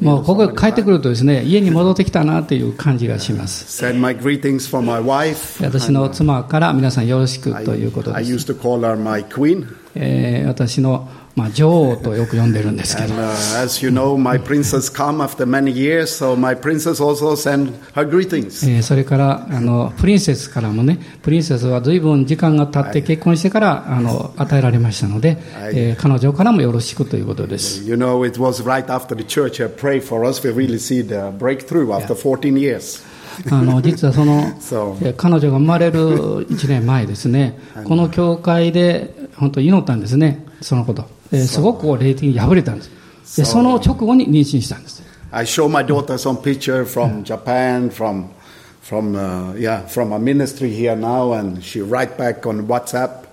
もうここへ帰ってくるとですね、家に戻ってきたなという感じがします。私の妻から皆さんよろしくということです。えー私の、まあ、女王とよく呼んでるんですけ And ど、uh, as you know, my princess come after many years, so my princess also send her greetings. えーそれからあのプリンセスからもね、プリンセスは随分時間が経って結婚してからあの与えられましたので、えー彼女からもよろしくということです。You know, it was right after the church had prayed for us, we really see the breakthrough after 14 years. あの実はその、彼女が生まれる1年前ですね、この教会で本当祈ったんですね、そのこと。えーすごく霊的に破れたんです。で、その直後に妊娠したんです。I show my daughter some picture from Japan, from, from, uh, yeah, from a ministry here now, and she write back on WhatsApp,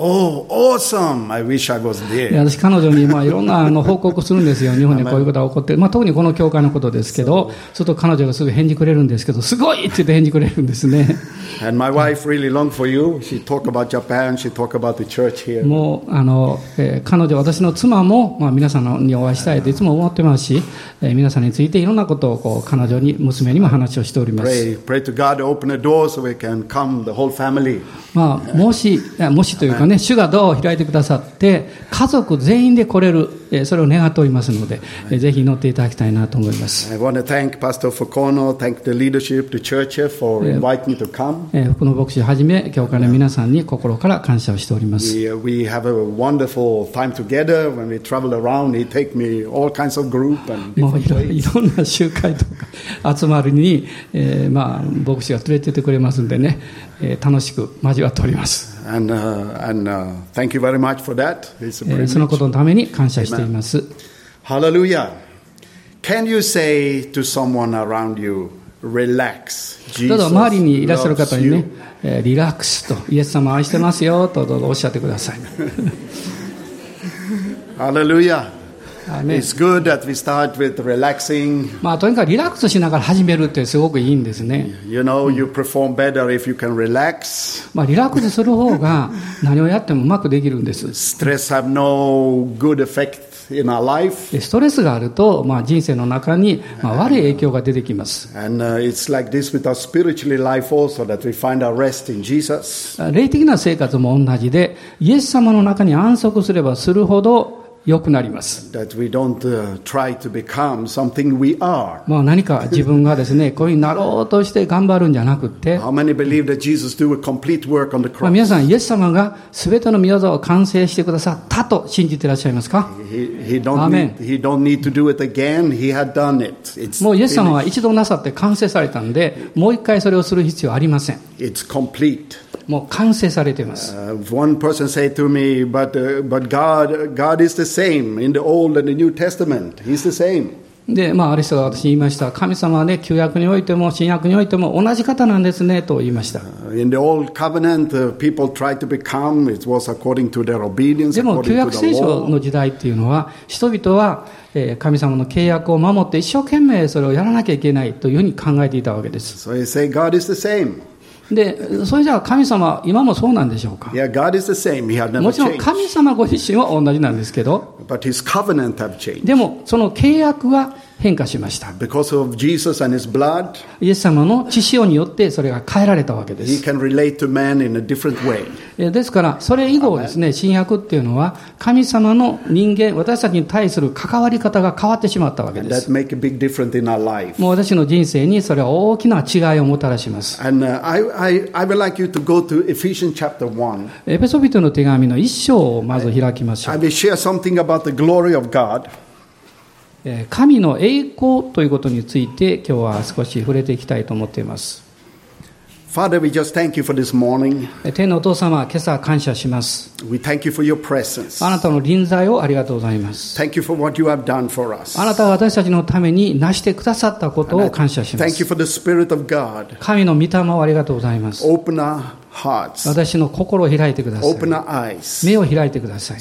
Oh, awesome! I wish I was で there. 私、彼女にまあいろんなあの報告するんですよ、日本でこういうことが起こって、まあ、特にこの教会のことですけど、すると彼女がすぐ返事くれるんですけど、すごいって言って返事くれるんですね。もうあの、彼女、私の妻も、まあ、皆さんにお会いしたいといつも思ってますし、え、皆さんについていろんなことをこう彼女に、娘にも話をしております。まあ、もし、もしというかね、主がドアを開いてくださって、家族全員で来れる。それを願っておりますので、ぜひ乗っていただきたいなと思います。この牧師はじめ、教会の皆さんに心から感謝をしております。いろんな集会とか集まるに、えまあ、牧師が連れててくれますんでね、え、楽しく交わっております。And, uh, and uh, thank you very much for that. It's a えーその privilege. ことのために感謝しています。 Hallelujah. Can you say to someone around you, relax? どうぞ Jesus 周りにいらっしゃる方 loves にね you.、えーリラックスと、イエス様愛してますよとどうぞおっしゃってください。 Hallelujah. It's good that we start with relaxing. まあ、とにかくリラックスしながら始めるってすごくいいんですね。You know, you perform better if you can relax. まあ、リラックスする方が何をやってもうまくできるんです。Stress have no good effect in our life. でストレスがあると、まあ、人生の中に、まあ、悪い影響が出てきます。Uh. 霊的な生活も同じで、イエス様の中に安息すればするほど良くなります。まあ何か自分がですね、こういうになろうとして頑張るんじゃなくて、まあ皆さん、イエス様がすべての御技を完成してくださったと信じてらっしゃいますか？もうイエス様は一度なさって完成されたんで、もう一回それをする必要はありません。もう完成されています。で、まあ、アリスが私に言いました、神様はね、旧約においても、新約においても同じ方なんですねと言いました。でも、旧約聖書の時代っていうのは、人々は、神様の契約を守って一生懸命それをやらなきゃいけないというふうに考えていたわけです。で、それじゃあ神様、今もそうなんでしょうか Yeah, God is the same. He had never もちろん.神様ご自身は同じなんですけど、But his covenant have changed. でも、その契約は変化しました。イエス様の血潮によってそれが変えられたわけです。ですから、それ以後ですね、新約っていうのは、神様の人間、私たちに対する関わり方が変わってしまったわけです。もう私の人生にそれは大きな違いをもたらします。エペソビトの手紙の一章をまず開きましょう。えー神の栄光ということについて今日は少し触れていきたいと思っています。Father, we just thank you for this morning. えー天のお父様、今朝感謝します。We thank you for your presence. あなたの臨在をありがとうございます。Thank you for what you have done for us. あなたが私たちのために成してくださったことを感謝しま Thank you す。for the Spirit of God. 神の御霊をありがとうございます。Open our 私の心を開いてください。目を開いてください。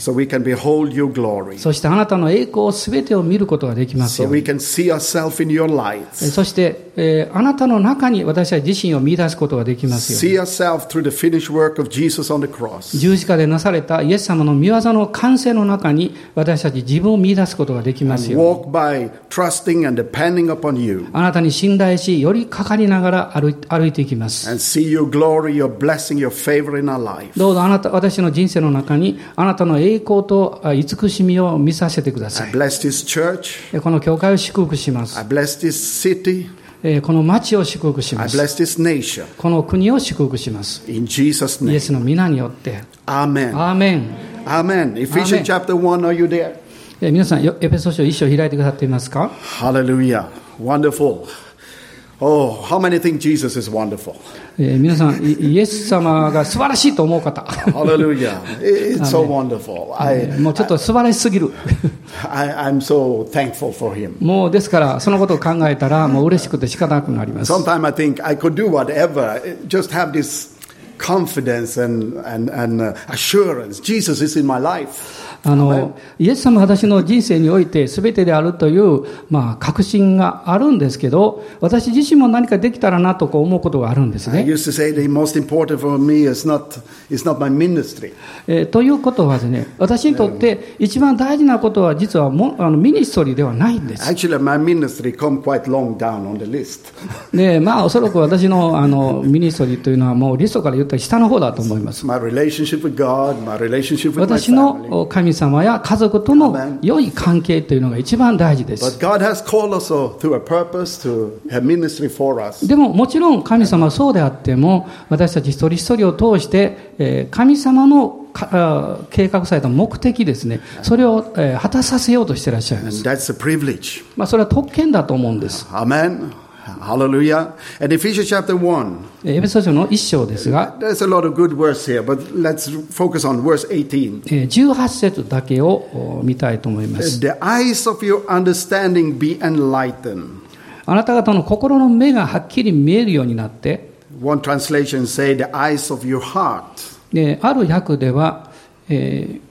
そしてあなたの栄光をすべてを見ることができますよ。そして、え、あなたの中に私は自身を見出すことができますよ。十字架でなされたイエス様の御業の完成の中に私たち自分を見出すことができますよ。あなたに信頼し、よりかかりながら歩,いていきます。Blessing, your favor in our life. どうぞあなた、私の人生の中に、あなたの栄光とあ慈しみを見させてくださ I い。bless this church. えこの教会を祝福します。I bless this city. えこの町を祝福し I ます。bless this nation. この国を祝福します。In Jesus' イエ name. スの皆によって。Amen. アーメン。Amen. Ephesians Amen. chapter 1, are you there? え皆さん、よエペソ書一章開いてくださっていますか Hallelujah. Wonderful. Oh, how many think Jesus is wonderful? え皆さん、イイエス様が素晴らしいと思う方。 Hallelujah. It's so wonderful. I, もうちょっと素晴らしすぎる。 I, I'm so thankful for him. もうですから、そのことを考えたら、もう嬉しくて仕方なくなります。 Sometimes I think I could do whatever, just have this confidence and, and, and uh, assurance. Jesus is in my life. あの、イエス様は私の人生において全てであるという、まあ、確信があるんですけど、私自身も何かできたらなとこう思うことがあるんですね。ということはですね、私にとって一番大事なことは実はもあのミニストリーではないんです。Actually, my ministry comes quite low down on the list. で、まあ、おそらく私のあのミニストリーというのはもうリストから言ったら下の方だと思います。My relationship with God, my relationship with my 私 family. の神様や家族との良い関係というのが一番大事です。Uh. でももちろん神様はそうであっても私たち一人一人を通して、えー神様の計画された目的ですねそれを、えー果たさせようとしていらっしゃいます.まあ、それは特権だと思うんです. Hallelujah. And Ephesians chapter 1. えーエペソ書の一章ですが、There's a lot of good words here, but let's focus on verse 18. えー18節だけをお見たいと思います The eyes of your understanding be enlightened. あなた方の心の目がはっきり見えるようになって One translation say the eyes of your heart. である訳では、えー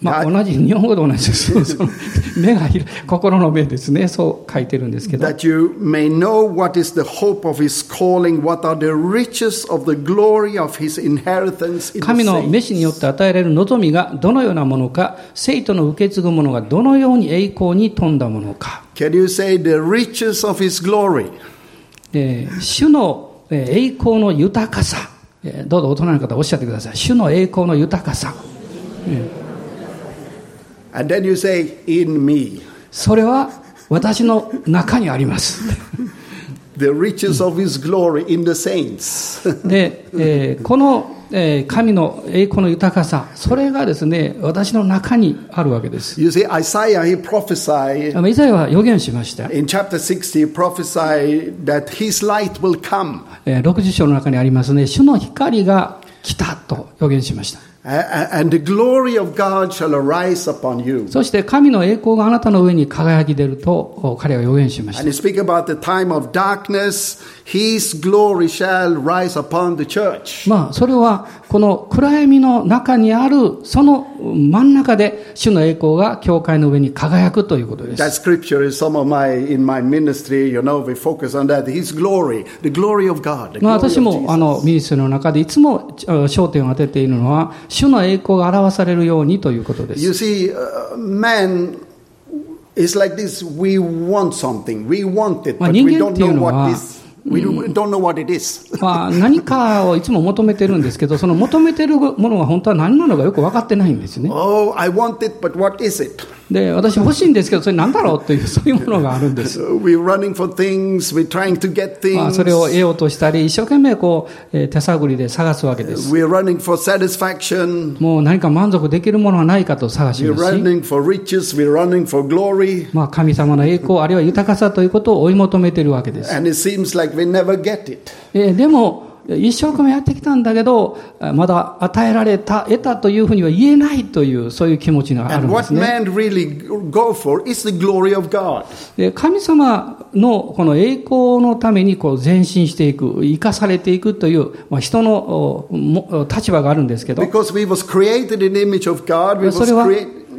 まあ、が同じ日本語と同じです その目が開い心の目ですねそう書いてるんですけど That you may know what is the hope of his calling, what are the riches of the glory of his inheritance in 神 the の saints. 召しによって与えられる望みがどのようなものか、生徒の受け継ぐものがどのように栄光に富んだものか、Can you say the riches of his glory? えー主のえー栄光の豊かさ、えーどうぞ大人の方おっしゃってください。主の栄光の豊かさ。それは私の中にあります。で、え、この、え、神の栄光の豊かさ、それがですね、私の中にあるわけです。You 前イザヤは予言しました。60章の中にありますね、主の光が来たと予言しました。そして神の栄光があなたの上に輝き出ると彼は予言しました。まあそれはこの暗闇の中にあるその真ん中で主の栄光が教会の上に輝くということで That す。scripture is some of my, in my ministry, you know, we focus on that. His glory, the glory of God. まあ、私もあ.のミニストリーの中でいつもあ焦点を当てているのは主の栄光が表されるようにということで You す。see, uh, man is like this. We want something. We want it, まあ、but 人 we 間 don't know の what は this. We don't don't know what it is. まあ、何かをいつも求めてるんですけど、その求めてるものが本当は何なのかよく分かってないんですね。Oh, I want it, but what is it? で、私欲しいんですけど、それなんだろうという、そういうものがあるんです。まあ、それを得ようとしたり、一生懸命こう、手探りで探すわけです。もう何か満足できるものはないかと探します。まあ、神様の栄光、あるいは豊かさということを追い求めているわけです。でも、一生懸命やってきたんだけど、まだ与えられた、得たというふうには言えないという、そういう気持ちがあるんですね。神様のこの栄光のためにこう前進していく、生かされていくという、まあ、人の立場があるんですけど、それは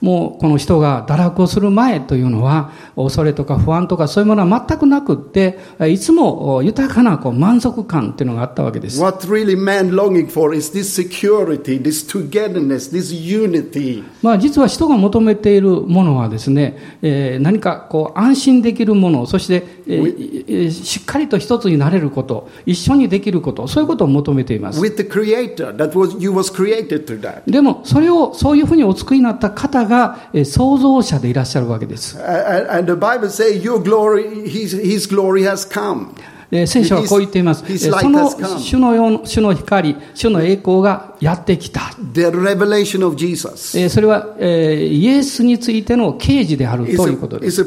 もうこの人が堕落をする前というのは恐れとか不安とかそういうものは全くなくっていつも豊かなこう満足感というのがあったわけです。What really man longing for is this security, this togetherness, this unity. まあ実は人が求めているものはですね、えー何かこう安心できるもの、そして、えーえーしっかりと一つになれること、一緒にできること、そういうことを求めています。With the creator, that was, you was created to that. でも、それを、そういうふうにお作りになった方が創造者でいらっしゃるわけです。聖書はこう言っています。その主の,光、主の栄光がやってきた。それはイエスについての刑事であるということです。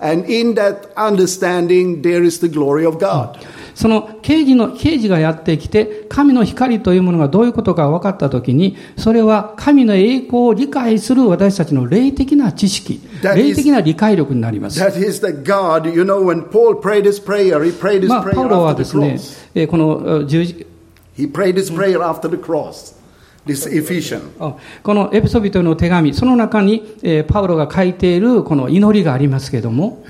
And in that understanding, there is the glory of God. その刑事の、刑事がやってきて、神の光というものがどういうことか分かったときに、それは神の栄光を理解する私たちの霊的な知識、霊的な理解力になります。That is that God, you know, when Paul prayed his prayer, he prayed his まあ、prayer パウロは after で the すね cross.、えーこのえー十字 He prayed his prayer after the cross. This Ephesians. あこのエペソビトの手紙、その中に、えーパウロが書いているこの祈りがありますけれども、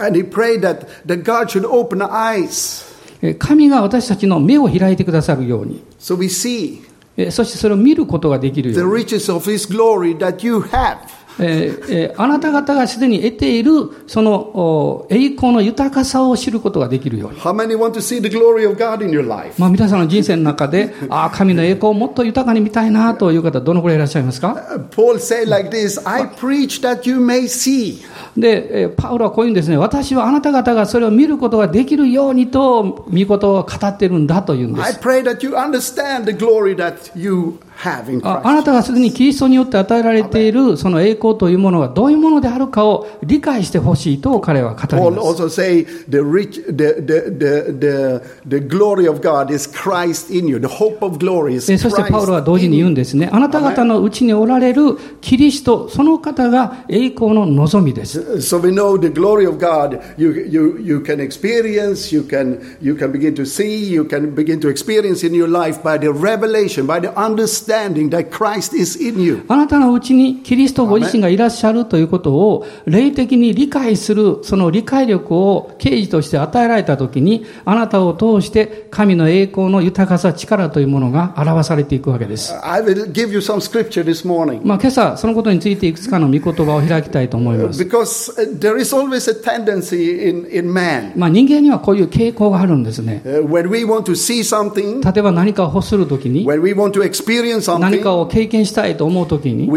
And he prayed that, that God should open eyes えー神が私たちの目を開いてくださるように、so we see えーそしてそれを見ることができる the ように、riches of his glory that you have. えーえーあなた方がすでに得ているそのお栄光の豊かさを知ることができるように。How many want to see the glory of God in your life? まあ、皆さんの人生の中で、ああ、神の栄光をもっと豊かに見たいなという方、どのくらいいらっしゃいますか？Uh, Paul said like this I preach that you may see. で、えーパウロはこういうんですね、私はあなた方がそれを見ることができるようにと、見事を語ってるんだというんで I す。pray that you understand the glory that you あ Christ. あなたがすでにキリストによって与えられているその栄光というものがどういうものであるかを理解してほしいと彼は語ります。say the rich, the, the, the, glory of God is Christ in you. The hope of glory is えそしてパウロは Christ 同時に言うん.ですね。あなた方のうちにおられるキリスト、その方が栄光の望みです。So we know the glory of God. You, you, you can experience, you can, you can begin to see, you can begin to experience in your life by the revelation, by the understanding that Christ is in you. あなたのうちにキリストご自身がいらっしゃるということを霊的に理解するその理解力を刑事として与えられたときにあなたを通して神の栄光の豊かさ力というものが表されていくわけです。I will give you some scripture this morning. まあ今朝そのことについていくつかの御言葉を開きたいと思います。Because uh, there is always a tendency in, in man. まあ人間にはこういう傾向があるんですね。Uh, when we want to see something, 例えば何かを欲するときに when we want to experience 何かを経験したいと思うときに、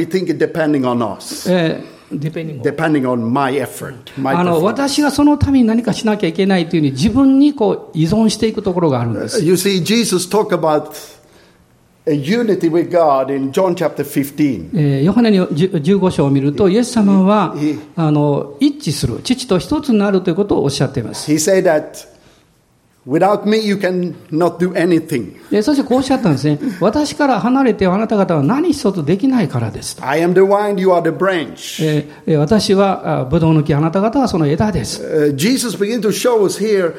私がそのために何かしなきゃいけないというふうに自分にこう依存していくところがあるんです。Yohanné15 ヨハネの15章を見ると、イエス様はあの一致する、父と一つになるということをおっしゃっています。Without me you cannot do anything. でそしてこうおっしゃったんですね。私から離れてあなた方は何一つできないからですと。I am the vine, you are the branch. 私はあブドウの木、あなた方はその枝です。Uh, Jesus began to show us here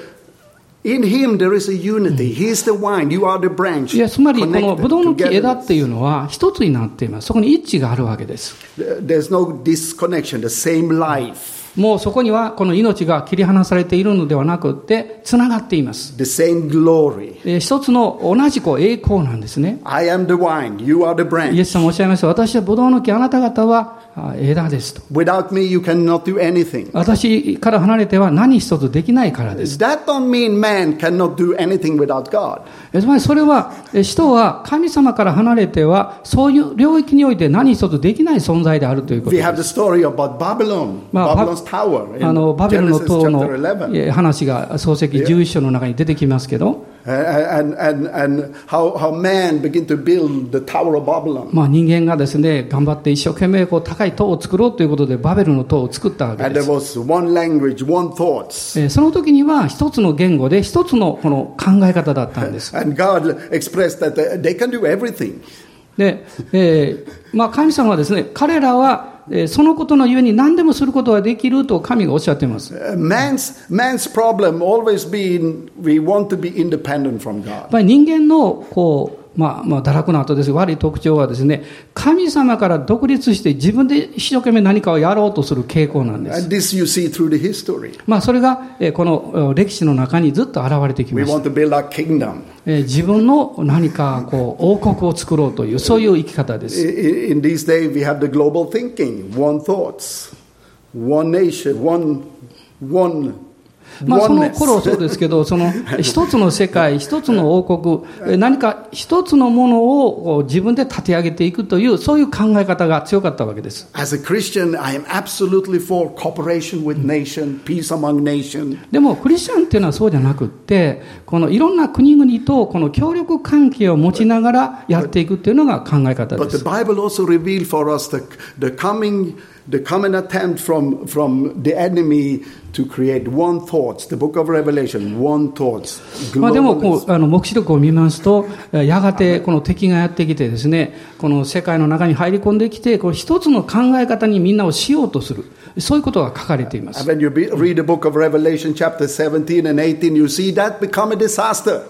in him there is a unity. He is the vine, you are the branch. いや、つまりこのブドウの木.枝っていうのは一つになっています。そこに一致があるわけです。There's no disconnection, the same life, もうそこにはこの命が切り離されているのではなくって、つながっています。the same glory. えー一つの同じこう栄光なんですね。I am the vine, you are the イエ.ス様おっしゃいました。私はブドウの木、あなた方はあ枝ですと。Without me, you cannot do anything. 私から離れては何一つできないからです。That don't mean man cannot do anything without God. えつまりそれは、え人は神様から離れては、そういう領域において何一つできない存在であるということ We で have す。the story about Babylon, まあ、バ Babylon's tower あのバベルの Genesis 塔の chapter 11. え話が創世記11章の中に出てきますけど、And, and, and how, how man began to build the Tower of Babylon. まあ、人間がですね頑張って一生懸命こう高い塔を作ろうということでバベルの塔を作ったわけ And で there す。was one language, one thoughts. えーその時には一つの言語で一つのこの考え方だったんです。And God expressed that they can do everything. で、えーまあ、神様はですね彼らは、えーそのことのゆえに何でもすることができると神がおっしゃっています。Uh, man's, man's problem always been we want to be independent from God. 人間のこう、まあ、まあ堕落の後です。悪い特徴はですね神様から独立して自分で一生懸命何かをやろうとする傾向なんです、まあ、それがこの歴史の中にずっと現れてきました。自分の何かこう王国を作ろうという そういう生き方です。まあ、その.頃そうですけど、その一つの世界、一つの王国、えー何か一つのものを自分で立て上げていくという、そういう考え方が強かったわけです。As a Christian, I am absolutely for cooperation with nation, peace among nation. でもクリスチャンっていうのはそうじゃなくって、このいろんな国々とこの協力関係を持ちながらやっていくっていうのが考え方で But the す。Bible also revealed for us the, the coming the coming attempt from, from the enemy to create one thoughts. The book of Revelation, one thoughts. まあでもこ.う、あの、目視録を見ますと、えーやがてこの敵がやってきてですね、この世界の中に入り込んできて、こう一つの考え方にみんなをしようとする。そういうことが書かれています。when you read the book of Revelation, chapter 17 and 18, you see that become a disaster.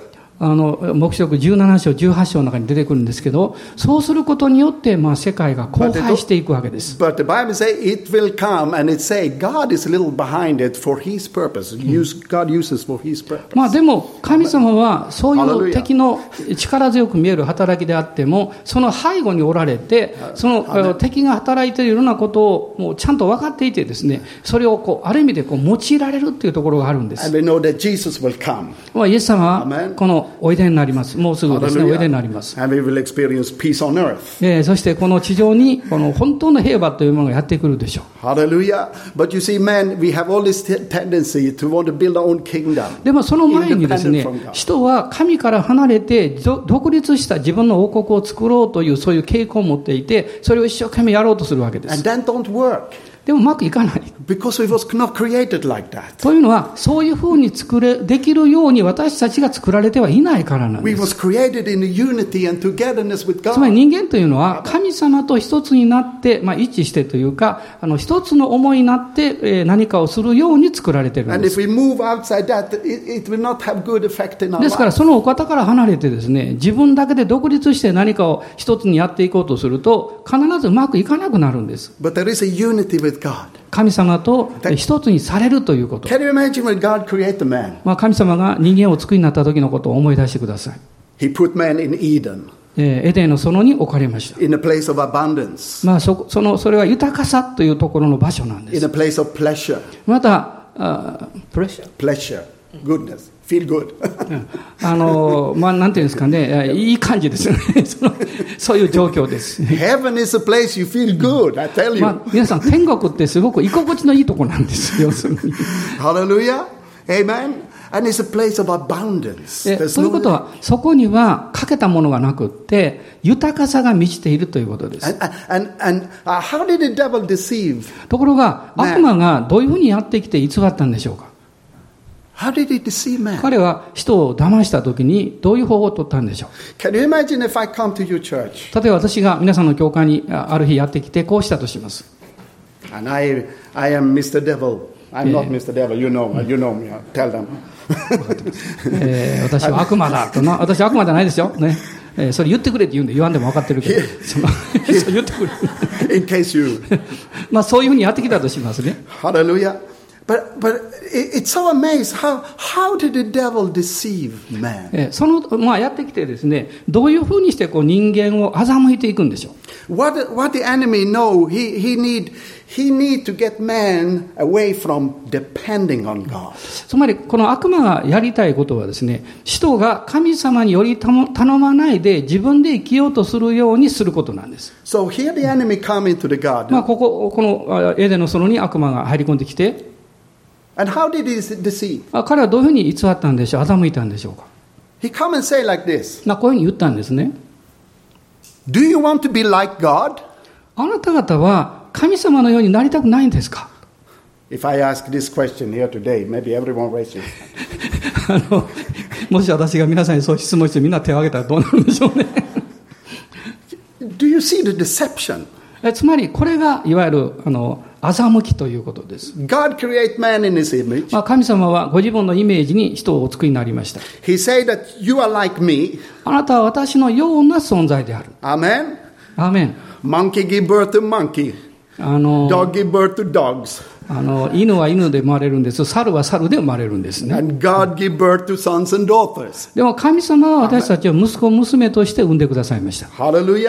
あの、目視録17章、18章の中に出てくるんですけど、そうすることによって、まあ世界が荒廃していくわけです。But the Bible says it will come, and it say God is a little behind it for His purpose. Use, God uses for His purpose. まあでも、神様はそういう.敵の力強く見える働きであっても、その背後におられて、その敵が働いているようなことをもうちゃんと分かっていてですね、それをこう、ある意味でこう用いられるっていうところがあるんです。And we know that Jesus will come. まあ、イエス様は.ここおいでになります。もうすぐですね、おいでになります。そしてこの地上にこの本当の平和というものがやってくるでしょう。でもその前にですね、人は神から離れて独立した自分の王国を作ろうというそういう傾向を持っていて、それを一生懸命やろうとするわけです。でもうまくいかない。because it was not created like that. というのは、そういうふうに作れ、できるように私たちが作られてはいないからなん We です。was created in unity and togetherness with つまり God. 人間というのは神様と一つになって、まあ一致してというか、あの一つの思いになってえー何かをするように作られているんです if。we move outside that, it, it will not have good effect in our ですから.そのお方から離れてですね、自分だけで独立して何かを一つにやっていこうとすると、必ずうまくいかなくなるんです。But there is a unity with God. 神様と一つにされるということ。神様が人間を作りになった時のことを思い出してください。エデンの園に置かれました。まあそ,そ,のそれは豊かさというところの場所なんです。また、uh, pleasure. Feel good. うんあの、まあ、なんていうんですかね、えいい感じですよね。そのそういう状況です。Heaven is a place you feel good, I tell ま you. あ、皆さん、天国ってすごく居心地のいいところなんですよ、要するに。Hallelujah. Amen. And it's a place of abundance. ということは、そこにはかけたものがなくって、豊かさが満ちているということです。and, and, and uh? ところが、ね悪魔がどういうふうにやってきて偽ったんでしょうか How did he deceive man? 彼は人を騙した時にどういう方法を取ったんでしょう？例えば私が皆さんの教会にあある日やってきて、こうしたとします。and I, I am Mr. Devil? I'm not Yeah. Mr. Devil. You know, you know me. Tell them. えー私は悪魔だとな、私は悪魔じゃないですよ。ね。えーそれ言ってくれって言うんで言わんでも分かってるけど、そ言ってくれ。In case you, まあそういうふうにやってきたとしますね。hallelujah. But, but it- it's so amazing. How, how did the devil deceive man? えーその、まあ、やってきてですね、どういうふうにしてこう人間を欺いていくんでしょう。What, what the enemy know, he, he, need, he need to get man away from depending on God. つまり、この悪魔がやりたいことはですね、人が神様により頼頼まないで自分で生きようとするようにすることなんです。So here the enemy come into the まあ、garden. ここ、このあエデンの園に悪魔が入り込んできて、And how did he deceive? あ彼はどういうふうに偽ったんでしょう、欺いたんでしょうか。He come and say like this. まあ、こういうふうに言ったんですね。Do you want to be like God? あなた方は神様のようになりたくないんですか If I ask this question here today, maybe everyone raise it. あの、もし私が皆さんにそう質問してみんな手を挙げたらどうなるんでしょうね。Do you see the deception? えつまり、これがいわゆる、あの、欺きということです。God create man in his image. まあ、神様はご自分のイメージに人をお作りになりました。He say that you are like me. あなたは私のような存在である。アーメン。Monkey give birth to monkey. あの犬は犬で生まれるんです猿は猿で生まれるんですね。でも神様は私たちを息子娘として産んでくださいました。ハレル。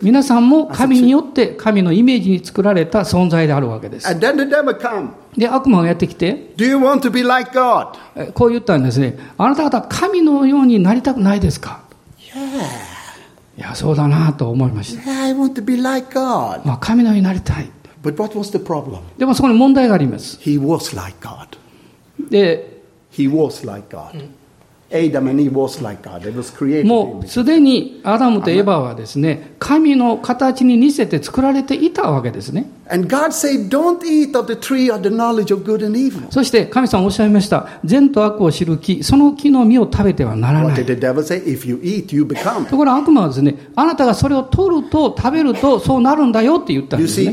皆さんも神によって神のイメージに作られた存在であるわけです。で、悪魔がやってきて、こう言ったんですね。あなた方、神のようになりたくないですか、いや、そうだなと思いました。Yeah, I want to be like God. まあ、神のようになりたい。But what was the problem? でもそこに問題があります。He was like God. で、He was like God. もうすでにアダムとエヴァはですね、神の形に似せて作られていたわけですね。そして神様おっしゃいました。善と悪を知る木、その木の実を食べてはならない。ところが悪魔はですね、あなたがそれを取ると食べるとそうなるんだよって言ったんですね。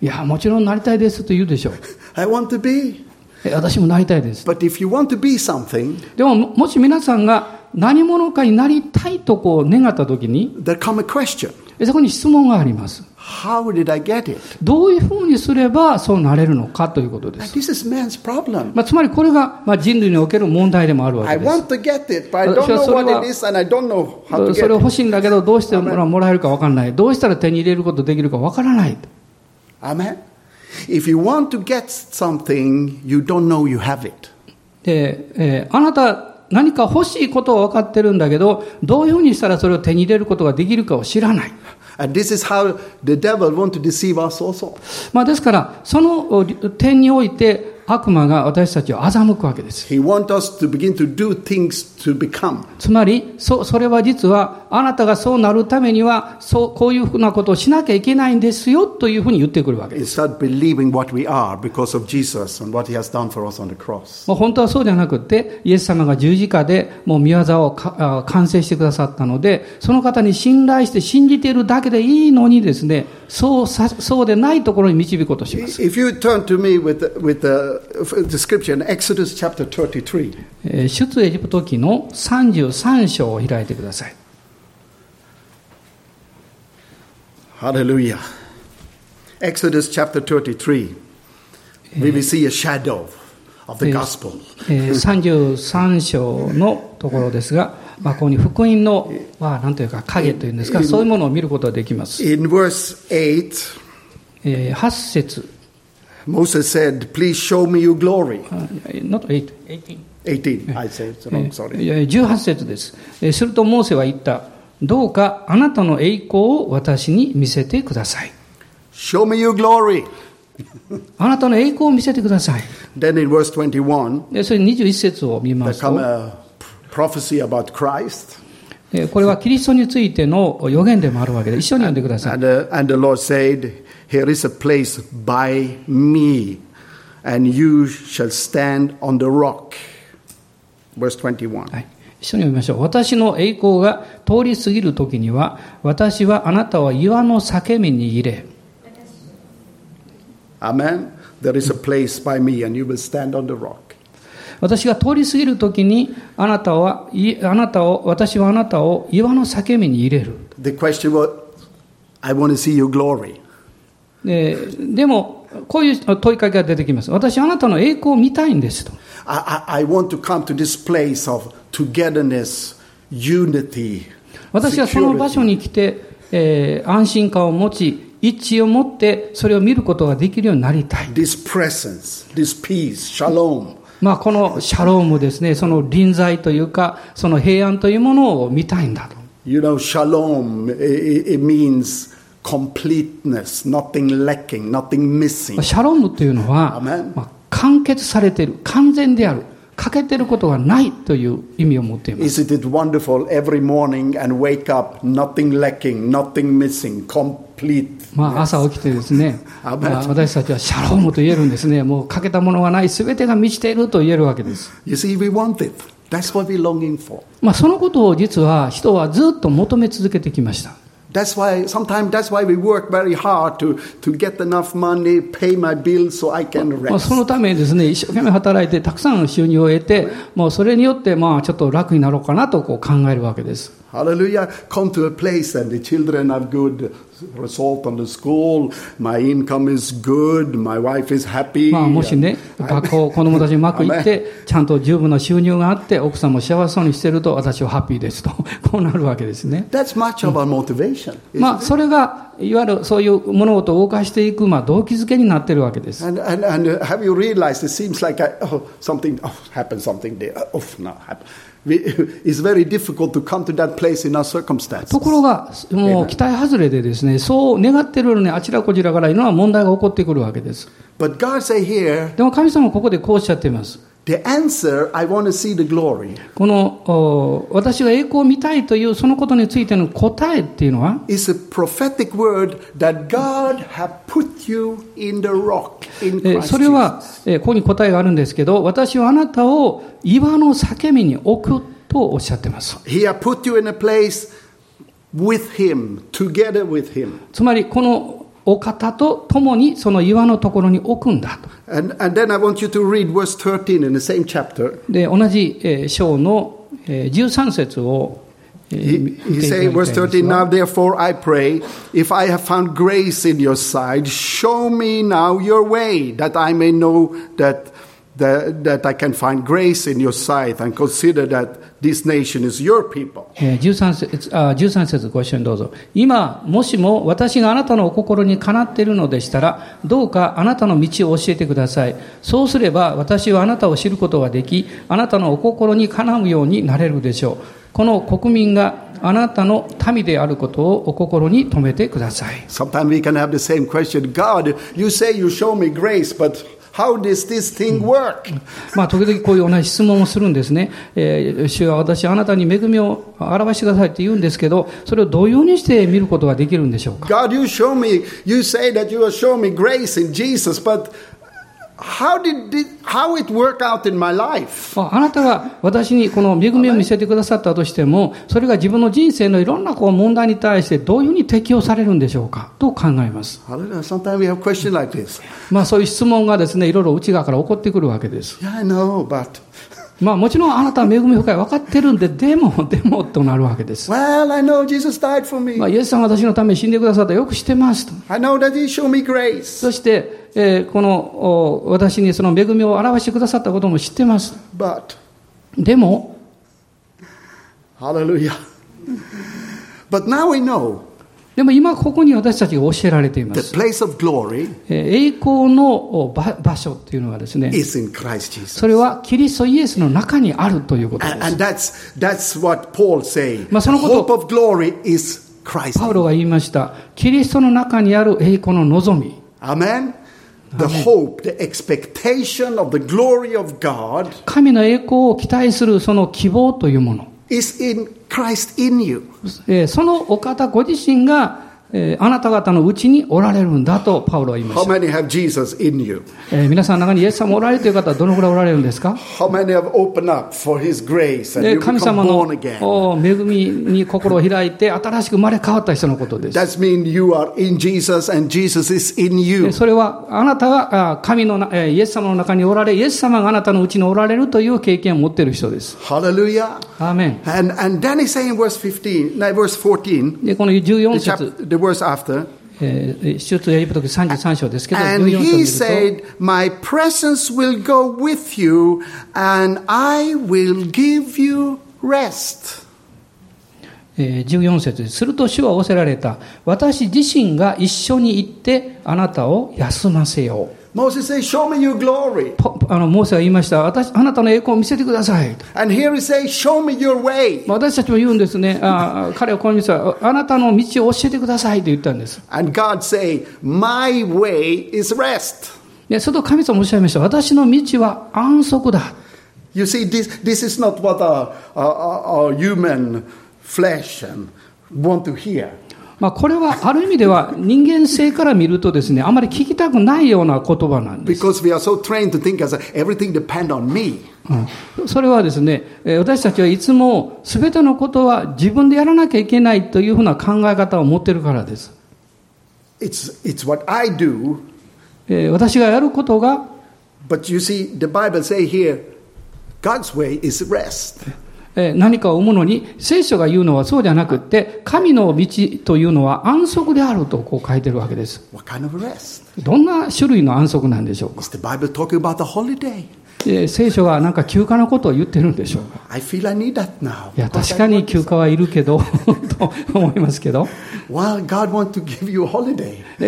いや、もちろんなりたいですと言うでしょう。I want to be. え私もなりたいです。But if you want to be something, でも、ももし皆さんが何者かになりたいとこう願ったときに、there come a question. えそこに質問があります。How did I get it? どういうふうにすればそうなれるのかということです。this is man's problem. まあ、つまりこれが、まあ、人類における問題でもあるわけです。want to get it, but I don't 私は know それは- what it is and I don't know how to それ get を.欲しいんだけど、どうしてもらえるか分からない。どうしたら手に入れることできるか分からない。Amen? で、えー、あなた、何か欲しいことは分かってるんだけど、どういうふうにしたらそれを手に入れることができるかを知らない。ですから、その点において、悪魔が私たちを欺くわけです。He wants us to begin to do things to become. つまり、そそれは実は、あなたがそうなるためには、そう、こういうふうなことをしなきゃいけないんですよ、というふうに言ってくるわけです。You start believing what we are because of Jesus and what he has done for us on the cross. もう本当はそうじゃなくって、イエス様が十字架でもう見業を完成してくださったので、その方に信頼して信じているだけでいいのにですね、そうさ、そうでないところに導こうとします。If you turn to me with with the, the scripture in Exodus chapter 33, えー出エジプト記の33章を開いてください。hallelujah. Exodus chapter 33, we will see a shadow of the gospel. えー33章のところですが、まあ、ここに福音の、まあ、なんというか影というんですか、そういうものを見ることができます。In verse 8, えー8節 Moses said, Please show me your glory. あ not 8, 18 18, I said it's wrong, sorry. えー18節です。えーするとモーセは言った。どうかあなたの栄光を私に見せてください。Show me your glory. あなたの栄光を見せてください。Then in verse 21, でそれ21節を見ま there すと come、a prophecy about Christ. えーこれはキリストについての予言でもあるわけで、一緒に読んでください。And, uh, and the Lord said, Here is a place by me, and you shall stand on the rock. Verse 21. はい、一緒に読みましょう。私の栄光が通り過ぎる時には、私はあなたは岩の裂け目に入れ、Amen. There is a place by me, and you will stand on the rock. 私が通り過ぎる時に、あなたは、いあなたを、私はあなたを岩の裂け目に入れる。The question was, I want to see your glory. ででも、こういう問いかけが出てきます。私はあなたの栄光を見たいんですと。I, I, want to come to this place of togetherness, unity, 私はその場所.に来て、えー安心感を持ち、一致を持って、それを見ることができるようになりたい。this presence, this peace, shalom. まあ、このシャロームですね、その臨在というか、その平安というものを見たいんだと。You know, shalom, it, means completeness, nothing lacking, nothing missing. シャロームというのは.まあ、完結されている、完全である、欠けてることがないという意味を持っています。Isn't it wonderful every morning and wake up, nothing lacking, nothing missing, complete? まあ、朝起きてですね、私たちはシャロームと言えるんですね。もう欠けたものがない、すべてが満ちていると言えるわけです。You see, we want it. That's what we're longing for. まあ、そのことを実は人はずっと求め続けてきました。That's why sometimes that's why we work very hard to, to get enough money, pay my bills so I can まあ、rest. そのためにですね、一生懸命働いて、たくさんの収入を得て、もうそれによって、まあ、ちょっと楽になろうかなとこう考えるわけです。Hallelujah. Come to a place and the children have good result on the school. My income is good. My wife is happy. まあ、もしね、学校、子供たちうまくいって、ちゃんと十分な収入があって、奥さんも幸せそうにしてると、私はハッピーですと、こうなるわけですね。That's much of our motivation. まあ?それが、いわゆるそういう物事を動かしていく、まあ、動機づけになってるわけです。And, and, and uh, have you realized it seems like I, oh, something oh, happened, something there. Oh, no, happened. ところが、もう期待外れでですね、そう願ってるのにあちらこちらからいろんな問題が起こってくるわけです。でも神様はここでこうおっしゃっています。この私が栄光を見たいというそのことについての答えっていうのは？それはここに答えがあるんですけど私はあなたを岩の叫びに置くとおっしゃってます。つまりこのお方と共にその岩のところに置くんだと。And, and then I want you to read verse 13 in the same chapter. で、同じ、えー章の、えー13節を、えー He, 見 he ていただ say, きたいん verse 13, ですが Now therefore I pray, if I have found grace in your sight, show me now your way, that I may know that, that, that I can find grace in your sight and consider that this nation is your people. えー13節あ13節ご一緒にどうぞ。今、もしも私があなたのお心にかなっているのでしたら、どうかあなたの道を教えてください。そうすれば私はあなたを知ることができ、あなたのお心にかなうようになれるでしょう。この国民があなたの民であることをお心に留めてください。Sometimes we can have the same question God, you say you show me grace, but how does this thing work? まあ、時々こういう同じ質問をするんですね。えー主は私、あなたに恵みを表してくださいって言うんですけど、それをどういうふうにして見ることができるんでしょうか？God, you show me, you say that you will show me grace in Jesus, but how did it, how it work out in my life? ああなたが私にこの恵みを見せてくださったとしても、それが自分の人生のいろんなこう問題に対してどういうふうに適用されるんでしょうか？と考えます。Hallelujah. Sometimes we have questions like this. まあそういう質問がですね、いろいろ内側から起こってくるわけです。Yeah, I know, but まあもちろんあなたは恵み深い分かってるんで、でも、でもとなるわけです。well, I know Jesus died for me. まあイエスさんが私のために死んでくださったよく知ってますと。I know that He showed me grace. そして、えーこのお私にその恵みを表してくださったことも知ってます。But でも、Hallelujah. But now we know でも今ここに私たちが教えられています。え栄光の場所というのはですね、それはキリストイエスの中にあるということです。まあそのことパウロが言いました、キリストの中にある栄光の望み。神の栄光を期待するその希望というもの。Is in Christ in you. そのお方ご自身が、えー、あなた方のうちにおられるんだとパウロは言いました。え、皆さん中にイエス様おられるという方はどのくらいおられるんですか？神様の恵みに心を開いて新しく生まれ変わった人のことです。それはあなたが神のイエス様の中におられ、イエス様があなたのうちにおられるという経験を持っている人です。ハレル。ーメン。この14節。The verse after, えー、出エジプト記33章ですけど、and 14章を見 he said, My presence will go with you, and I will give you rest. えー14節。すると主は仰せられた。私自身が一緒に行ってあなたを休ませよう。モーセは言いました私、あなたの栄光を見せてください。まあ私たちも言うんですね、彼はこの道はあなたの道を教えてくださいと言ったんです。Saying, 神様もおっしゃいました、私の道は安息だ。You see, this, this is not what our, our human flesh want to hear. まあ、これはある意味では人間性から見るとですね、あまり聞きたくないような言葉なんです。Because we are so trained to think as a, everything depend on me. うんそれはですね、えー私たちはいつも全てのことは自分でやらなきゃいけないというふうな考え方を持っているからです。It's, it's what I do, えー私がやることが、but you see, the Bible say here, God's way is rest. 何かを思うのに、聖書が言うのはそうじゃなくて、神の道というのは安息であるとこう書いてるわけです。どんな種類の安息なんでしょうか？聖書は何か休暇のことを言ってるんでしょうか？いや、確かに休暇はいるけど、と思いますけど。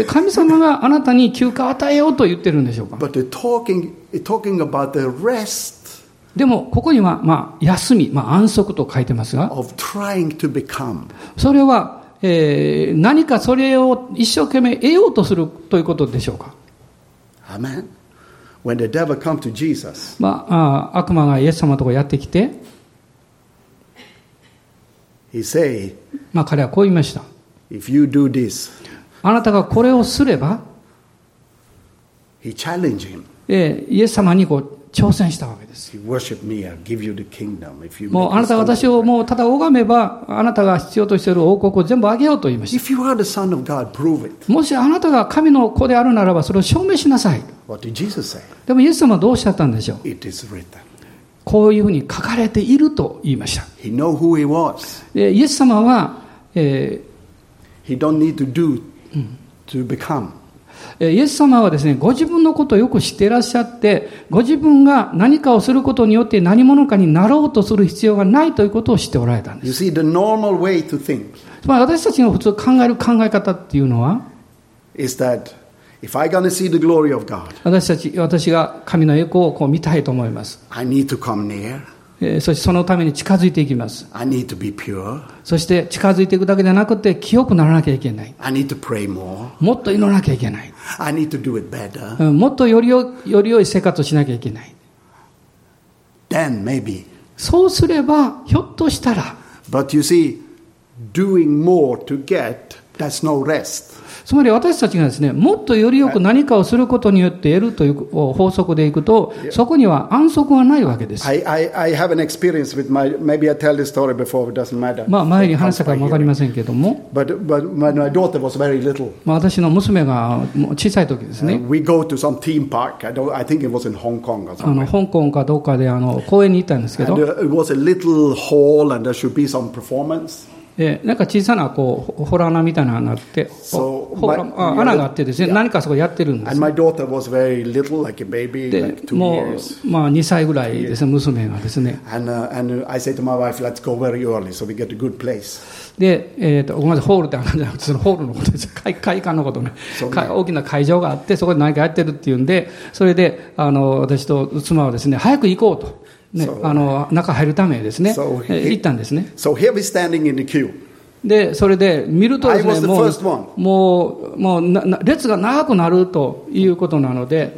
神様があなたに休暇を与えようと言ってるんでしょうか？でも、ここには、まあ、休み、まあ、安息と書いてますが.それは、えー何かそれを一生懸命得ようとするということでしょうか？Amen. When the devil come to Jesus, まあ、あ悪魔がイエス様のところにやってきて、he say, まあ、彼はこう言いました。if you do this, あなたがこれをすれば、he challenged him. えーイエス様にこう挑戦したわけです。もうあなたが私をもうただ拝めば、あなたが必要としている王国を全部あげようと言いました。もしあなたが神の子であるならば、それを証明しなさい。でも、イエス様はどうおっしゃったんでしょう？こういうふうに書かれていると言いました。He know イエス様は、イエス様はですね、ご自分のことをよく知っていらっしゃって、ご自分が何かをすることによって何者かになろうとする必要がないということを知っておられたんです。You see, the normal way to think つまり私たちが普通考える考え方っていうのは、is that if I gonna see the glory of God, 私たち、私が神の栄光をこう見たいと思います。I need to come near. えーそしてそのために近づいていきます。I need to be pure. そして近づいていくだけじゃなくて清くならなきゃいけない。I need to pray more. もっと祈らなきゃいけない。I need to do it better. うんもっとよりよより良い生活をしなきゃいけない。Then maybe. そうすれば、ひょっとしたら、But you see, doing more to get, that's no rest. つまり私たちがですね、もっとよりよく何かをすることによって得るという法則でいくと、そこには安息はないわけです。I, I, I have an experience with my, maybe I tell this story before, it doesn't matter. まあ前に話したかもわかりませんけども、But, but my daughter was very little, まあ、私の娘が小さい時ですね、uh, we go to some theme park. I, don't, I think it was in Hong Kong or あの something. 香港かどうかであの公園に行ったんですけ And ど、uh, it was a little hall and there should be some performance. えーなんか小さなこうホラー穴みたいなのがあって、So, ほら my- あ穴があってですね、何かそこやってるんです。little, like baby, で like も.う、まあ、2歳ぐらいですね、娘がですね。And, uh, and wife, early so. で、えー、とごめんなさい、ホールってあるんじゃなくて、そのホールのことです。会会館のことね大きな会場があって、そこで何かやってるっていうんで、それで、あの、私と妻はですね、早く行こうと。ね、あの中入るためですね、行ったんですね。でそれで見るとです、ね、もう,もう,もうな列が長くなるということなので、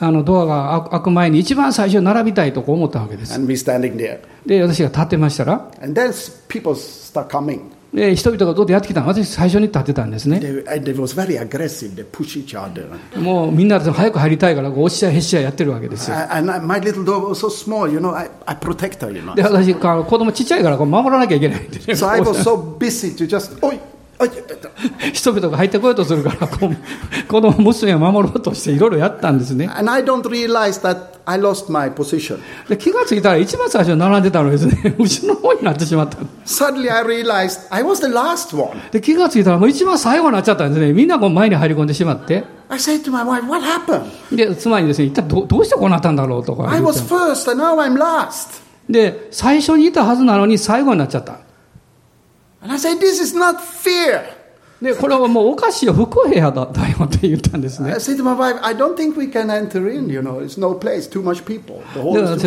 あのドアが開く前に一番最初に並びたいと思ったわけです。で私が立ってましたら。で人々がどうやってきたの私、最初に立ってたんですね。もうみんな早く入りたいから、押し合い、合やってるわけですよ。So の、子供ちっちゃいから、守らなきゃいけない。人々が入ってこようとするから、こう子供、娘を守ろうとしていろいろやったんですね。and I don't realize that I lost my position. で気がついたら一番最初に並んでたのですね、後ろの方になってしまった。Suddenly I realized I was the last one. で、気がついたらもう一番最後になっちゃったんですね。みんなこう前に入り込んでしまって。I said to my wife, what happened? で、妻にですね、一体どどうしてこうなったんだろうとか I 言って was first and now I'm last. で、最初にいたはずなのに最後になっちゃった。I say, This is not fair. でこれはもうおかしいよ、不公平だ,だよて言ったんですね。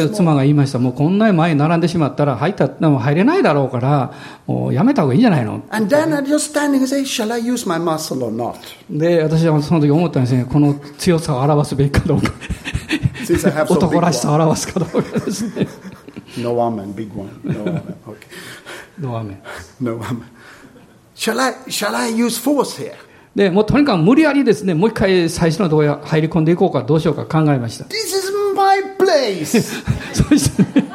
妻が言いました、こんなに前に並んでしまったら入,れないだろうから、やめた方がいいじゃないの？で、私はその時思ったんですね、この強さを表すべきかどうか、男らしさを表すかどうかですね。ドアメ No. Shall I, shall I use force here? で、もうとにかく無理やりですね、もう一回最初のところへ入り込んでいこうかどうしようか考えました。This is my place. そしてね、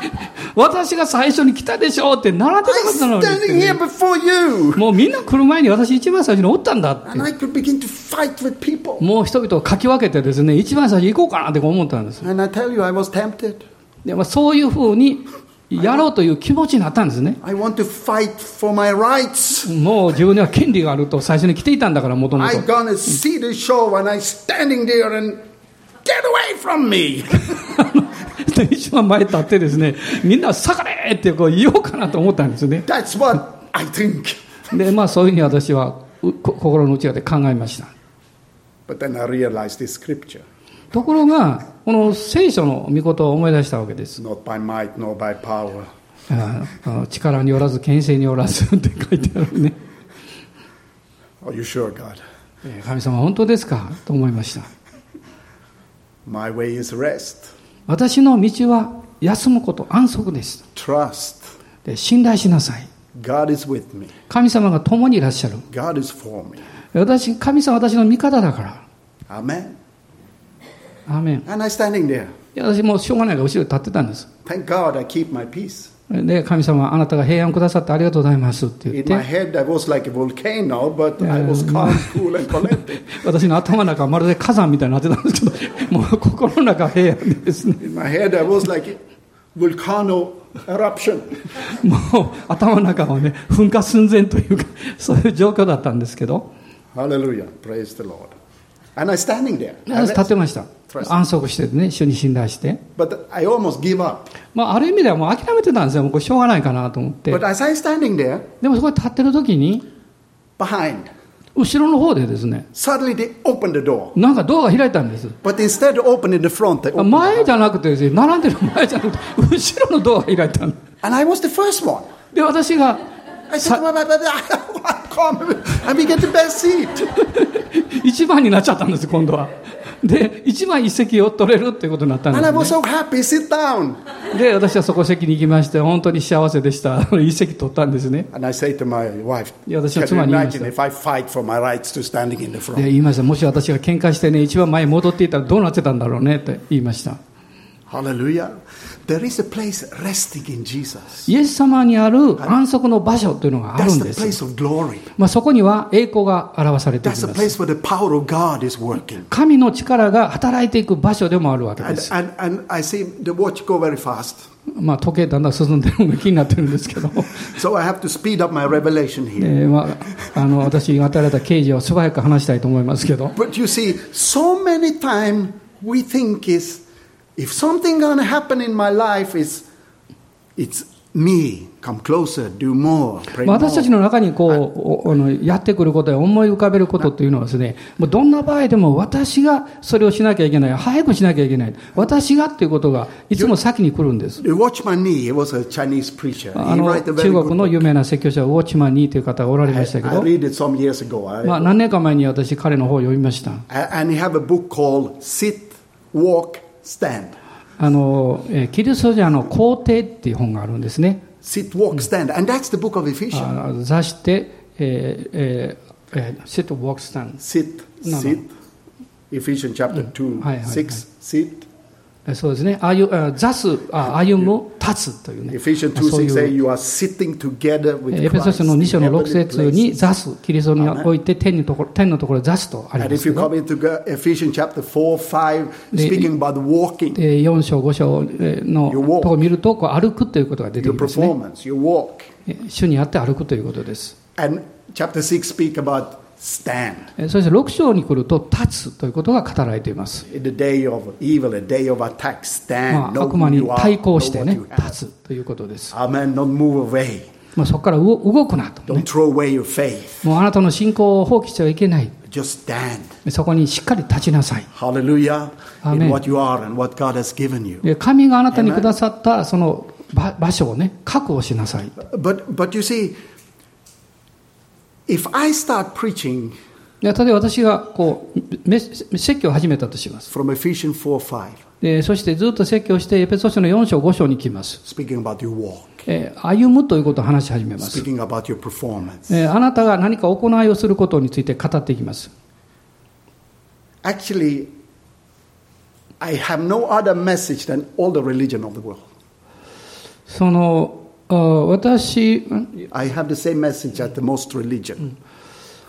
私が最初に来たでしょうって並んでたは I'm ずなのにね、here before you. もうみんな来る前に私一番最初におったんだって。もう人々をかき分けてですね、一番最初に行こうかなって思ったんです。And I tell you, I was tempted. でまあ、そういうふうにやろうという気持ちになったんですね。もう自分には権利があると最初に来ていたんだから、もともと。一番前に立ってで、みんな、下がれって言おうかなと思ったんですね。まあ、そういうふうに私は心の内側で考えました。ところが、この聖書の御事を思い出したわけです。Not by might nor by power. 力によらず、権勢によらずって書いてあるね。Are you sure, God? え神様、本当ですか？と思いました。My way is rest. 私の道は休むこと、安息です。Trust. で信頼しなさい。God is with me. 神様が共にいらっしゃる。God is for me. 私、神様は私の味方だから。Amen. アメン。私もうしょうがないから後ろに立ってたんです。で神様、あなたが平安くださってありがとうございますって言って。私の頭の中はまるで火山みたいになってたんですけど、もう心の中は平安ですね。もう頭の中はね、噴火寸前というか、そういう状況だったんですけど。あの立ってました。安息してね、主に信頼して。But I almost give up. まあ、ある意味ではもう諦めてたんですよ。もうこれしょうがないかなと思って。But as I'm standing there, でもそこで立ってる時に、behind, 後ろの方でですね、suddenly they open the door. なんかドアが開いたんです。But instead of opening the front, they opened 前.じゃなくてですね、並んでる前じゃなくて、後ろのドアが開いたんで And I was the first one. で、私が I said, "Wait, wait, wait, wait, come. And we get the best seat. 一番になっちゃったんです、今度は。で、一枚一席を取れるということになったんです、で、私はそこ席に行きまして、本当に幸せでした。一席取ったんですね。で、私は妻に言いました。もし私が喧嘩してね、一番前戻っていたらどうなってたんだろうねって言いました。Hallelujah. There is a place resting in Jesus. イエス様にある安息の場所というのがある That's ん the です。place of glory. まあ、そこには栄光が表されてい That's the ます。place where the power of God is working. 神の力が働いていく場所でもあるわけで And, す。and, and I see the watch go very fast. まあ、時計だんだん進んでるのが気になってるんですけど。So I have to speed up my revelation here. えーまあ、あの私が与えられた刑事を素早く話したいと思いますけど、But you see, so many times we think is 私たちの中にこうあのやってくることや思い浮かべることというのはです、ね、もうどんな場合でも私がそれをしなきゃいけない早くしなきゃいけない私がということがいつも先に来るんです。中国の有名な説教者ウォッチマン・ニーという方がおられましたけどまあ何年か前に私彼の本を読みました。Stand. あの、えーキリスト者の皇帝っていう本があるんですね。Sit, walk, stand. And that's the book of Ephesians. あ座して、えーえーえー sit, walk, stand。sit, sit. Ephesians chapter 2, Hi, hi, 6, sit. そうですね。あゆ、あ、ざす、あ、歩む、立つというね。そういうエソスの二章の六節に、ざす、キリストにおいて、天のところ、天のところ、ざすとあります。四章、五章のところを見ると、こう歩くということが出てきます。主にあって歩くということです。えそして6章に来ると立つということが語られています。悪魔に対抗して、ね、立つということです。まあ、そこから動くなと、もうあなたの信仰を放棄してはいけない。そこにしっかり立ちなさい。神があなたにくださったその場所を、ね、確保しなさい。If I start preaching で例えば私がこう説教を始めたとします。from Ephesians 4 5, でそしてずっと説教して、エペソ書の4章、5章に来ます。speaking about your walk, えー歩むということを話し始めます。speaking about your performance. えーあなたが何か行いをすることについて語っていきます。Actually, I have no other message than all the religion of the world. そのあ私ん？I have the same message as the most religion.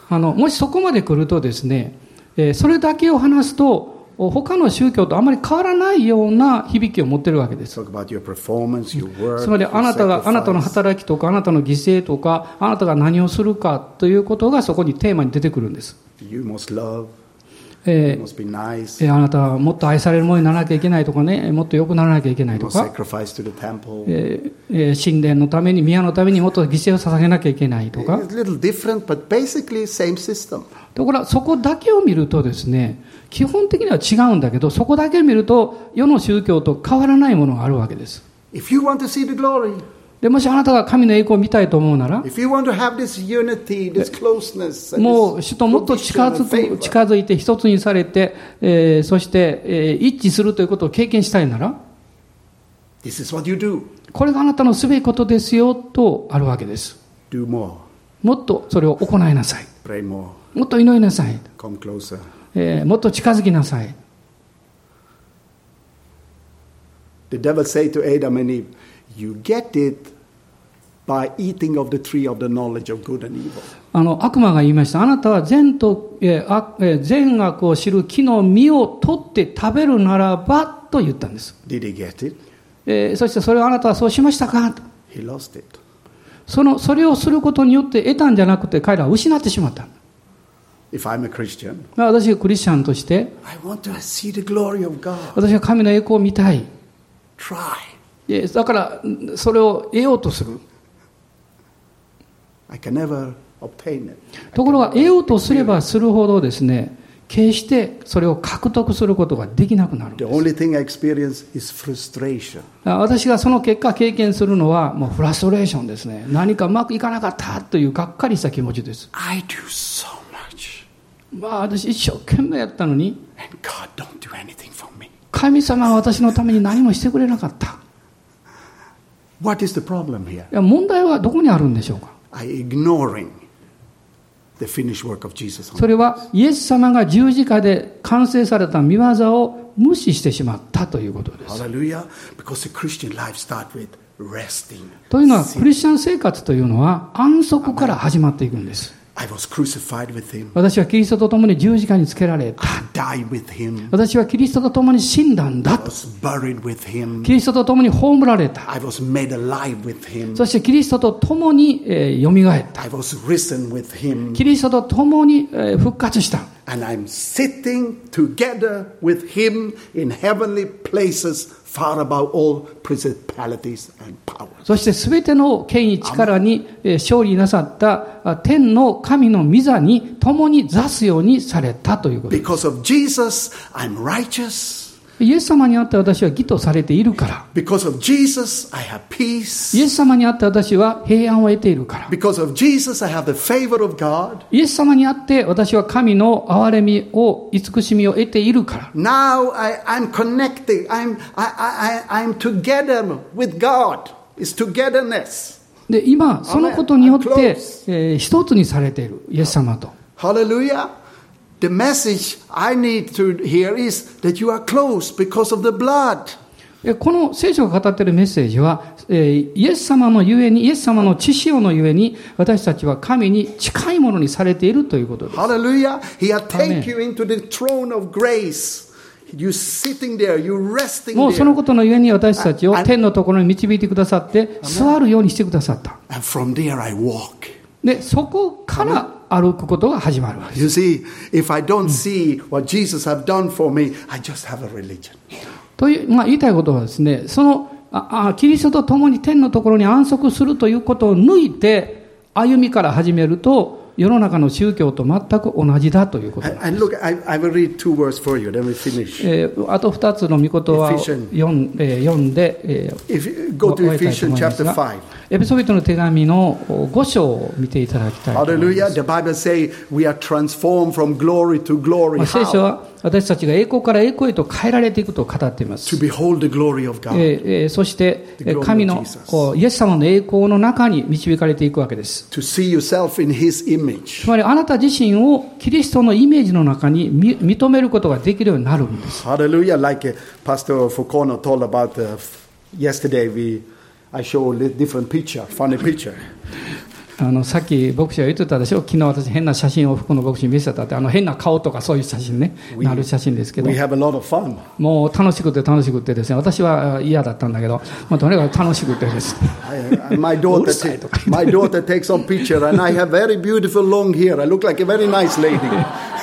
あの、もしそこまで来るとですね、えーそれだけを話すと、他の宗教とあまり変わらないような響きを持ってるわけです。Work, つまりあなたが、あなたの.働きとか、あなたの犠牲とか、あなたが何をするかということがそこにテーマに出てくるんです。えーあなたはもっと愛されるものにならなきゃいけないとかね、もっと良くならなきゃいけないとか.えーえー神殿のために、宮のためにもっと犠牲を捧げなきゃいけないとか.ところがそこだけを見るとですね、基本的には違うんだけど、そこだけを見ると、世の宗教と変わらないものがあるわけです。If you want to see the glory, でもしあなたが神の栄光を見たいと思うなら、もう主ともっと近づ,く近づいて、一つにされて、え、そして、え、一致するということを経験したいなら、これがあなたのすべきことですよとあるわけです。もっとそれを行いなさい。もっと祈りなさい。え、もっと近づきなさい。The devil you get it by eating of the tree of the knowledge of good and evil. あの悪魔が言いました。あなたは善と、えー善悪を知る木の実を取って食べるならばと言ったんです。Did he get it? えーそしてそれをあなたはそうしましたか？と He lost it. その、それをすることによって得たんじゃなくて彼らは失ってしまった。If I'm a Christian, まあ私がクリスチャンとして、I want to see the glory of God. 私は神の栄光を見たい。Try. でだから、それを得ようとする。I can never obtain it. ところが、得ようとすればするほどですね、決してそれを獲得することができなくなるん The です。only thing I experience is frustration. 私がその結果経験するのは、もうフラストレーションですね。何かうまくいかなかったというがっかりした気持ちです。I do so much, まあ私一生懸命やったのに、and God don't do anything for me. 神様は私のために何もしてくれなかった。What is the problem here? 問題はどこにあるんでしょうか I ignoring the finished work of Jesus. それはイエス様が十字架で完成された見業を無視してしまったということです。Hallelujah. Because the Christian life starts with resting. というのは、クリスチャン生活というのは安息から始まっていくんです。私はキリストと共に十字架につけられた。私はキリストと共に死んだんだ。キリストと共に葬られた。そしてキリストと共に蘇った。キリストと共に復活した。And I'm sitting together with him in heavenly places far above all principalities and power. そして全ての権威力にえー勝利なさったあ天の神の御座に共に座すようにされたということ。 Because of Jesus, I'm righteous. イエス様にあって私は義とされているから。イエス様にあって私は平安を得ているから。イエス様にあって私は神の憐れみを、慈しみを得ているから。で今、そのことによって、えー、一つにされている、イエス様と。The message I need to hear is that you are close because of the blood. えこの聖書が語っているメッセージは、えーイエス様のゆえに、イエス様の血潮のゆえに、私たちは神に近いものにされているということです。Hallelujah. He had taken you into the throne of grace. You sitting there, you resting もうその there. ことのゆえに私たちを天のところに導いてくださって、座るようにしてくださった。And from there I walk. で、そこから歩くことが始まるわけです。You see, if I don't see what Jesus have done for me, I just have a religion. という、まあ、言いたいことはですね、その、ああキリストと共に天のところに安息するということを抜いて、歩みから始めると、世の中の宗教と全く同じだということ。です。あと二つの御言は読んで、エピソビトの手紙の五章を見ていただきたいと思います。私たちが栄光から栄光へと変えられていくと語っています。え、そして、神のこうイエス様の栄光の中に導かれていくわけです。つまり、あなた自身をキリストのイメージの中に認めることができるようになるんです。ハレルヤ、like Pastor Foucault、あのさっき牧師が言ってたでしょ、昨日私、変な写真を福の牧師に見せたって、あの変な顔とかそういう写真ね、なる写真ですけど.もう楽しくて楽しくてですね、私はあ嫌だったんだけど、まあ、とにかく楽しくてです uh, my daughter, my daughter takes some picture, and I have very beautiful long hair. I look like a very nice lady.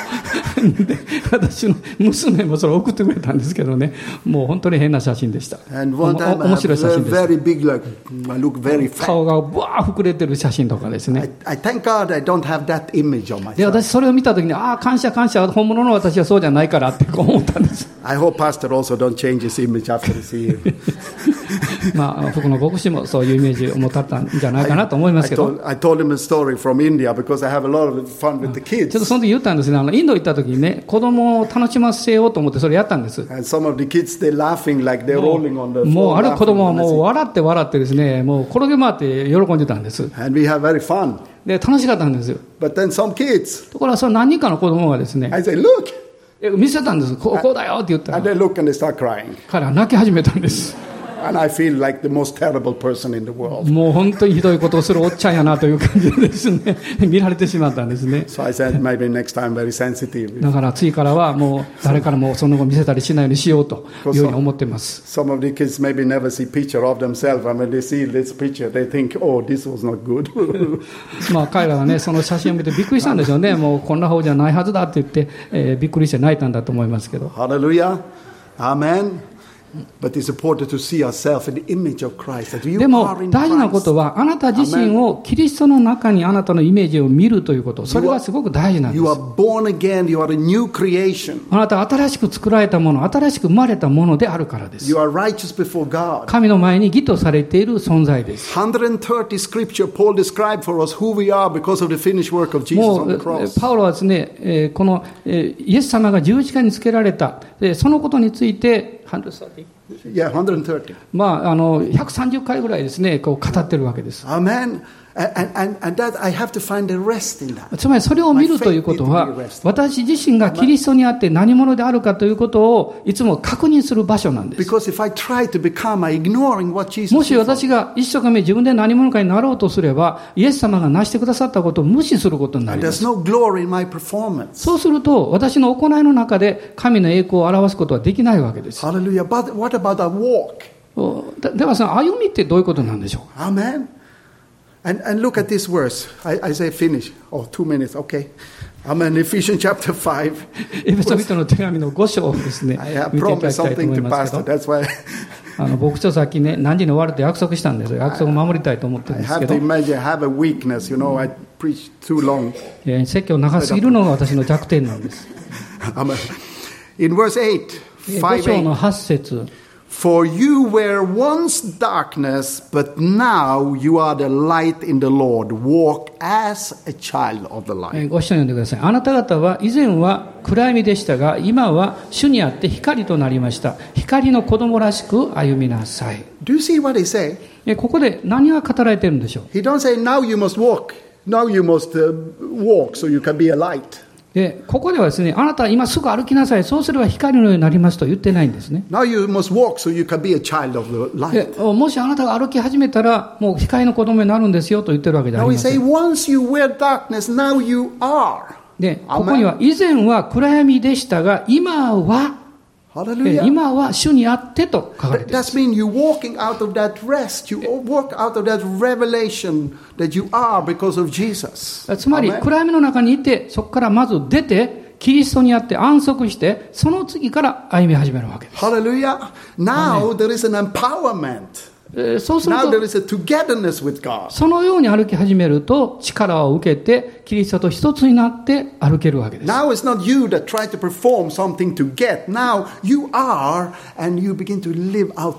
私の娘もそれ送ってくれたんですけどね、もう本当に変な写真でした。面白い写真でし。顔がぶわー膨れてる写真とかですね。で、私、それを見たときに、ああ、感謝、感謝、本物の私はそうじゃないからってこう思ったんです。まあ、僕の牧師もそういうイメージを持たれたんじゃないかなと思いますけど。ちょっとその時言ったんです。あのインド行った時にね、子供を楽しませようと思って、それやったんです。もう,ある子供はもう笑って笑ってですね、もう転げ回って喜んでたんです。で、楽しかったんですよ。ところが、その何人かの子供がですね、見せたんです、こうだよって言ったら、彼は泣き始めたんです。And I feel like the most terrible person in the world. もう本当にひどいことをするおっちゃんやなという感じでですね、見られてしまったんですね。So I said, maybe next time very sensitive. だから次からはもう誰からもその後見せたりしないようにしようというふうに思ってます。Some of the kids maybe never see picture of themselves. And when they see this picture, they think, oh, this was not good. まあ彼らはね、その写真を見てびっくりしたんでしょうね。もうこんな方じゃないはずだって言って、えーびっくりして泣いたんだと思いますけど。Hallelujah. Amen. But it's important to see ourselves でも大事なことは、あなた自身をキリストの中にあなたのイメージを見るということ、それはすごく大事なんです。あなた新しく作られたもの、新しく生まれたものであるからです。神の前に義とされている存在です。パウロはですね、このイエス様が十字架につけられた、そのことについて、130? Yeah, 130. まあ、あの、130回ぐらいですね、こう語ってるわけです。Amen. つまりそれを見るということは、私自身がキリストにあって何者であるかということをいつも確認する場所なんです。もし私が一生懸命自分で何者かになろうとすれば、イエス様が成してくださったことを無視することにな.ります.そうすると、私の行いの中で神の栄光を表すことはできないわけです。でではその歩みってどういうことなんでしょう？か. And, and look at this verse. I, I say finish. Oh, two minutes. Okay. Amen. Ephesians chapter 5. エペソビトの手紙の5章をですね I have、見ていただ promised きたいと something 思い to ますけ Pastor. ど、 That's why あの僕とさっきね、何時に終わるって約束したんですよ。約束を守りたいと思ってるん I ですけ have ど to、imagine I have a weakness. You know, I preach too long. えー説教長すぎるのが私の弱点なんです。 I'm a- in verse 8, 5 5, 章の 8, 8節 For you were once darkness, but now you are the light in the Lord. Walk as a child of the えー light. ご一緒に読んでください。あなた方は以前は暗闇でしたが、今は主にあって光となりました。光の子供らしく歩みなさい。Do you see what he say? えーここで何が語られてるんでしょう He don't say now you must walk. Now you must uh, walk so you can be a light. で、ここではですね、あなたは今すぐ歩きなさい。そうすれば光のようになりますと言ってないんですね。Now you must walk so you can be a child of the で light. もしあなたが歩き始めたら、もう光の子供になるんですよと言ってるわけではありませ say ん。once you were darkness, now you are. で、ここには以前は暗闇でしたが、今は.今は主にあってと書かれていま that means you're walking out of that rest. You walk out of that revelation that you are because of Jesus. す。つまり.暗闇の中にいて、そこからまず出て、キリストにあって安息して、その次から歩み始めるわけです。Hallelujah. Now there is an empowerment. そうすると、そのように歩き始めると、力を受けて、キリストと一つになって歩けるわけです。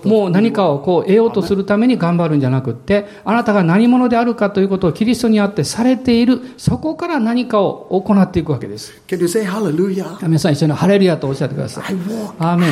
もう何かをこう得ようとするために頑張るんじゃなくて、あなたが何者であるかということをキリストにあってされている、そこから何かを行っていくわけです。皆さん一緒にハレルヤとおっしゃってください。アーメン。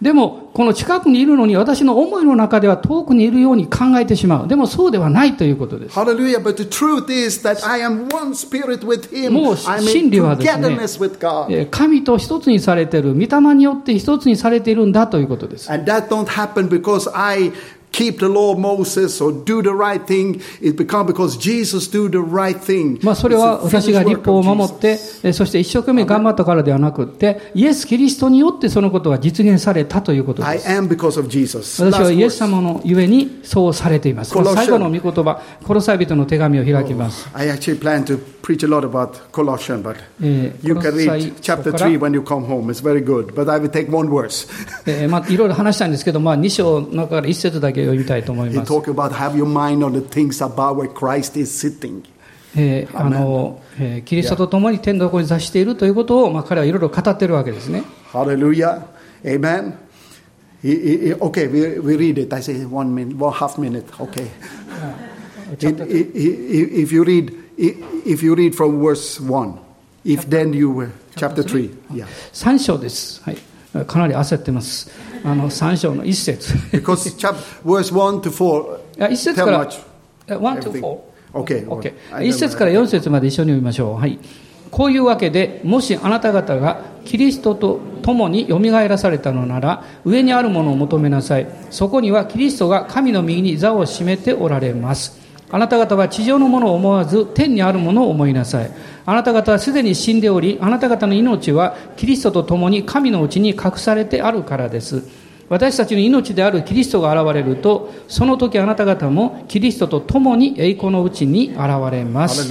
でも、この近くにいるのに私の思いの中では遠くにいるように考えてしまう。でもそうではないということです。もう真理はですね、神と一つにされている、御霊によって一つにされているんだということです。Keep the law of Moses or do the right thing. It become because Jesus do the right thing. まあ、それは私が立法を守って、そして一生懸命頑張ったからではなくって、イエス・キリストによってそのことが実現されたということ I です。am because of Jesus. 私はイエス.様のゆえにそうされています。最後の御言葉、コロサイ人の手紙を開きます。I actually plan to preach a lot about Colossians, but えー you can read chapter 書から3 when you come home. It's very good. But I will take one verse. えーまあ、いろいろ話したんですけど、まあ、2章の中から1節だけ読みたいと思い He ます。talk about have your mind on the things about where Christ is sitting. えーあのえーキリストと共に天の横に座しているということを、まあ、彼はいろいろ語っているわけですね。Hallelujah. Amen. He- he- he- okay, we, we read it. I say one minute, one half minute. Okay. It- it- it- if you read, if you read from verse one, if then you were chapter three, yeah. 3章です。はい。かなり焦ってます。あの、3章の1節。Because chap, verse one to four あ1節から、much. 1 to everything. 4。Okay. OK。I 1 don't 節.から4節まで一緒に読みましょう。はい。こういうわけで、もしあなた方がキリストと共によみがえらされたのなら、上にあるものを求めなさい。そこにはキリストが神の右に座を占めておられます。あなた方は地上のものを思わず天にあるものを思いなさい。あなた方はすでに死んでおり、あなた方の命はキリストと共に神のうちに隠されてあるからです。私たちの命であるキリストが現れるとその時あなた方もキリストと共に栄光のうちに現れます。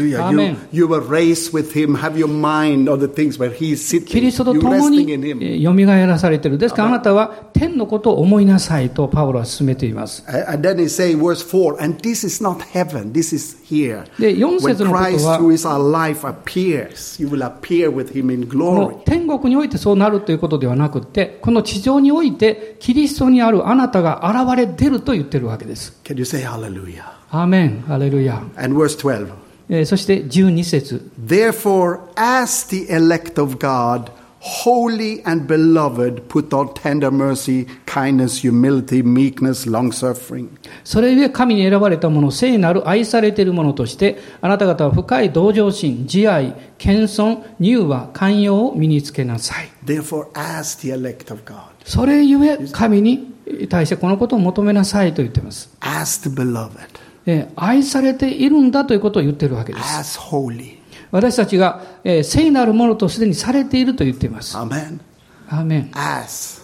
キリストと共によみがえらされている。ですからあなたは天のことを思いなさいとパウロは進めています。で4節のことは天国においてそうなるということではなくてこの地上においてキリストにあるあなたが現れ出ると言ってるわけです。Can you say hallelujah? アーメン、ハレルヤ。And verse 12. えーそして12節 Therefore, as the elect of God, holy and beloved, put on tender mercy, kindness, humility, meekness, long suffering. それゆえ神に選ばれた者、聖なる愛されている者として、あなた方は深い同情心、慈愛、謙遜、乳和、寛容を身につけなさい。Therefore, as the elect of God, それゆえ神に対してこのことを求めなさいと言っています。as the beloved. えー愛されているんだということを言っているわけです。as holy. 私たちが、えー聖なるものとすでにされていると言っています。Amen. アーメン。As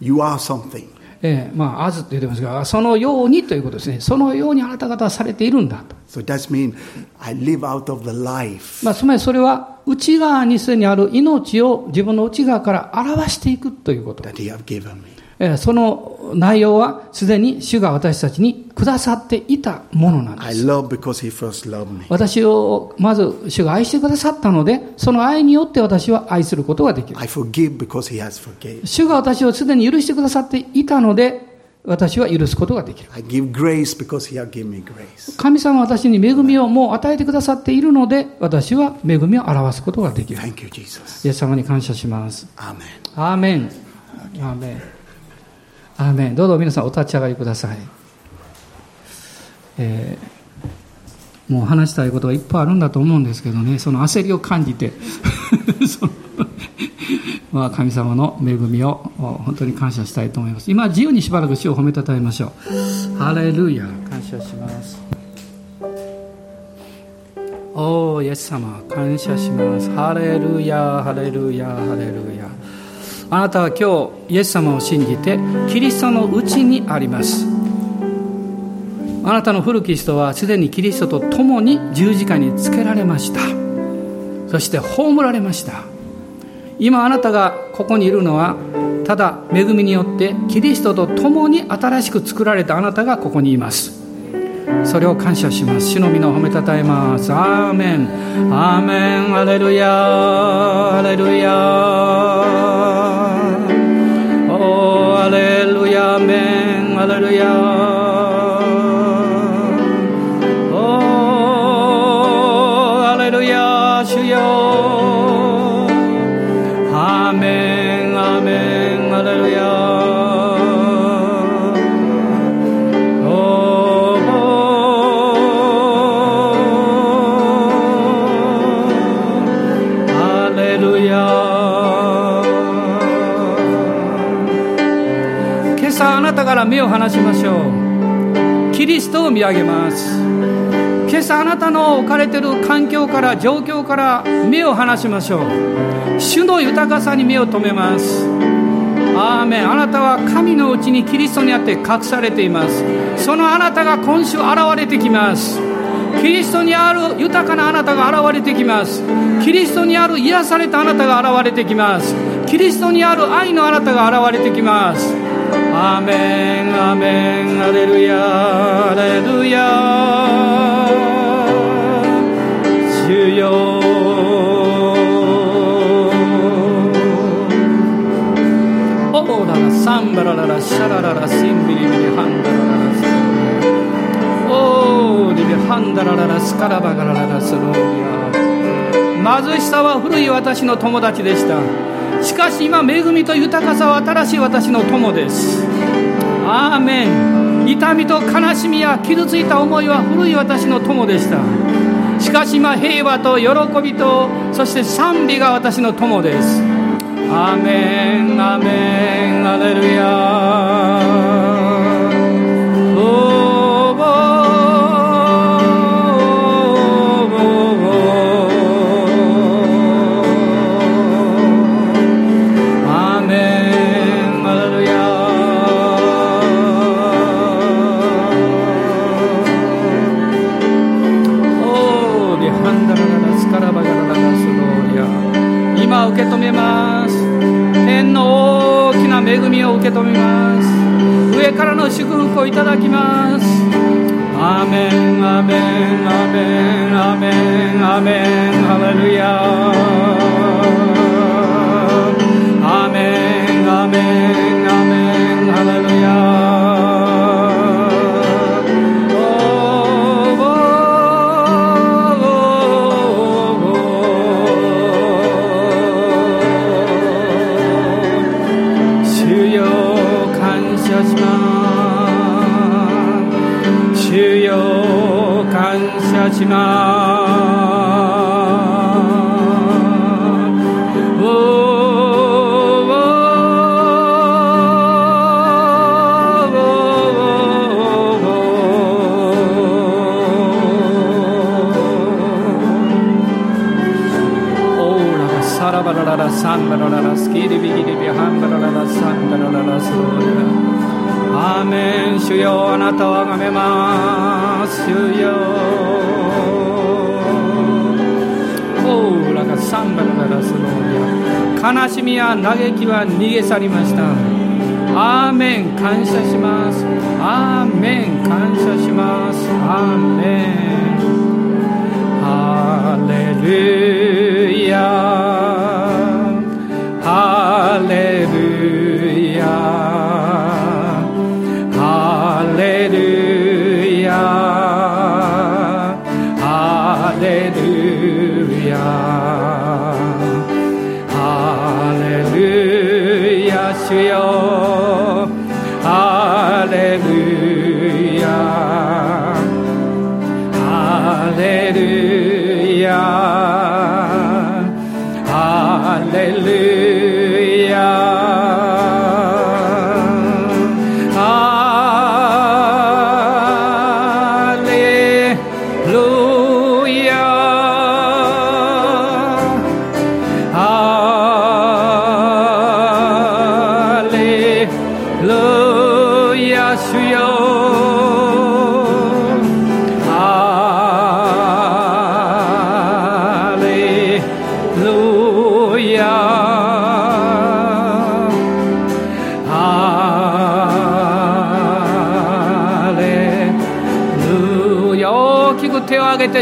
you are something. えーまあ、あずって言ってますが、そのようにということですね。そのようにあなた方はされているんだと。So does mean I live out of the life まあ、つまりそれは内側にすでにある命を自分の内側から表していくということ。that He have given me. えーその内容はすでに主が私たちにくださっていたものなんです。私をまず主が愛してくださったので、その愛によって私は愛することができる。I forgive because He has forgave. 主が私をすでに許してくださっていたので、私は許すことができる。I give grace because He has given me grace. 神様は私に恵みをもう与えてくださっているので、私は恵みを表すことができる。イエス様に感謝します。アーメン。アーメン。アーメン。どうぞ皆さんお立ち上がりください。えーもう話したいことがいっぱいあるんだと思うんですけどね、その焦りを感じて、まあ神様の恵みを本当に感謝したいと思います。今、自由にしばらく主を褒めたたえましょう。ハレルヤ、感謝します。おー、イエス様、感謝します。ハレルヤ、ハレルヤ、ハレルヤ。あなたは今日、イエス様を信じて、キリストのうちにあります。あなたの古き人はすでにキリストと共に十字架につけられました。そして葬られました。今あなたがここにいるのは、ただ恵みによってキリストと共に新しく作られたあなたがここにいます。それを感謝します。主の皆を褒めたたえます。アーメン。アーメン。アレルヤ。アレルヤ。から目を離しましょう。キリストを見上げます。今朝あなたの置かれている環境から状況から目を離しましょう。主の豊かさに目を留めます。アーメン。あなたは神のうちにキリストにあって隠されています。そのあなたが今週現れてきます。キリストにある豊かなあなたが現れてきます。キリストにある癒されたあなたが現れてきます。キリストにある愛のあなたが現れてきます。アメンアメンアレルヤアレルヤ主よオーララサンバラララシャラララシンビリビリハンダラララスオーリビハンダラララスカラバガラララスローリア貧しさは古い私の友達でしたしかし今恵みと豊かさは新しい私の友です。アーメン。痛みと悲しみや傷ついた思いは古い私の友でした。しかし今平和と喜びとそして賛美が私の友です。アーメン。アーメン。アレルヤ。去りました。アーメン感謝します。アーメン感謝します。アーメン。ハレルヤハレルヤ。ハレルヤ。ハレルヤ。ルヤ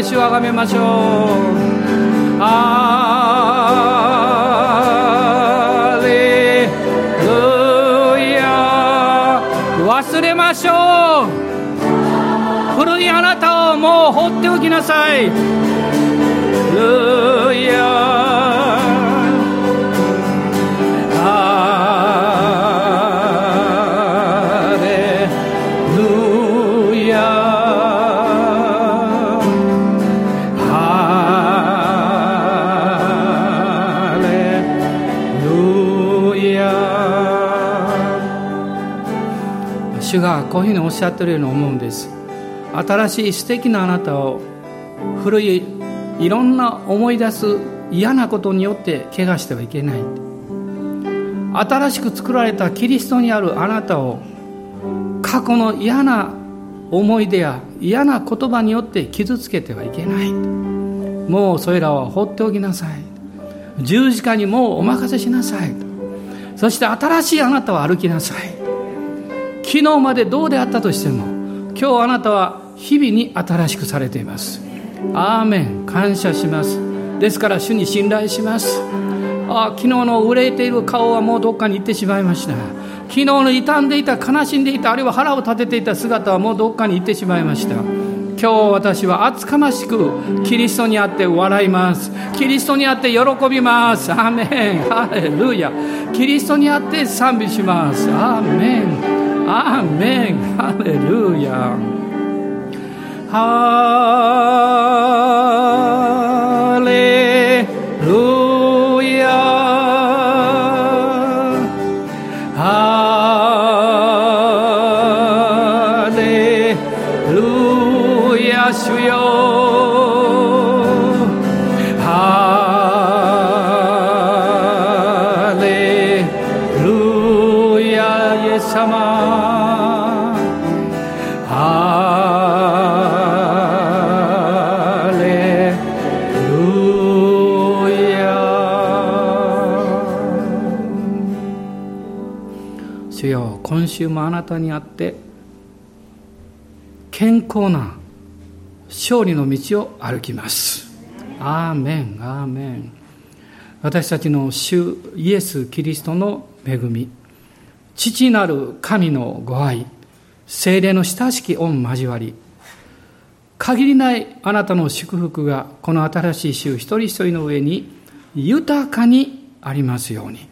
て主をあがめましょう。ハレルヤ忘れましょう。古いあなたをもう放っておきなさい。主がこういうふうにおっしゃってるように思うんです。新しい素敵なあなたを古いいろんな思い出す嫌なことによって怪我してはいけない。新しく作られたキリストにあるあなたを過去の嫌な思い出や嫌な言葉によって傷つけてはいけない。もうそれらは放っておきなさい。十字架にもうお任せしなさい。そして新しいあなたを歩きなさい。昨日までどうであったとしても今日あなたは日々に新しくされています。アーメン。感謝します。ですから主に信頼します。あ昨日の憂えている顔はもうどっかに行ってしまいました。昨日の傷んでいた悲しんでいたあるいは腹を立てていた姿はもうどっかに行ってしまいました。今日私は厚かましくキリストにあって笑います。キリストにあって喜びます。アーメン。ハレルヤ。キリストにあって賛美します。アーメン。アーメ週もあなたにあって健康な勝利の道を歩きます。アーメンアーメン。私たちの主イエス・キリストの恵み父なる神のご愛精霊の親しき御交わり限りないあなたの祝福がこの新しい週一人一人の上に豊かにありますように。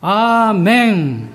アーメン。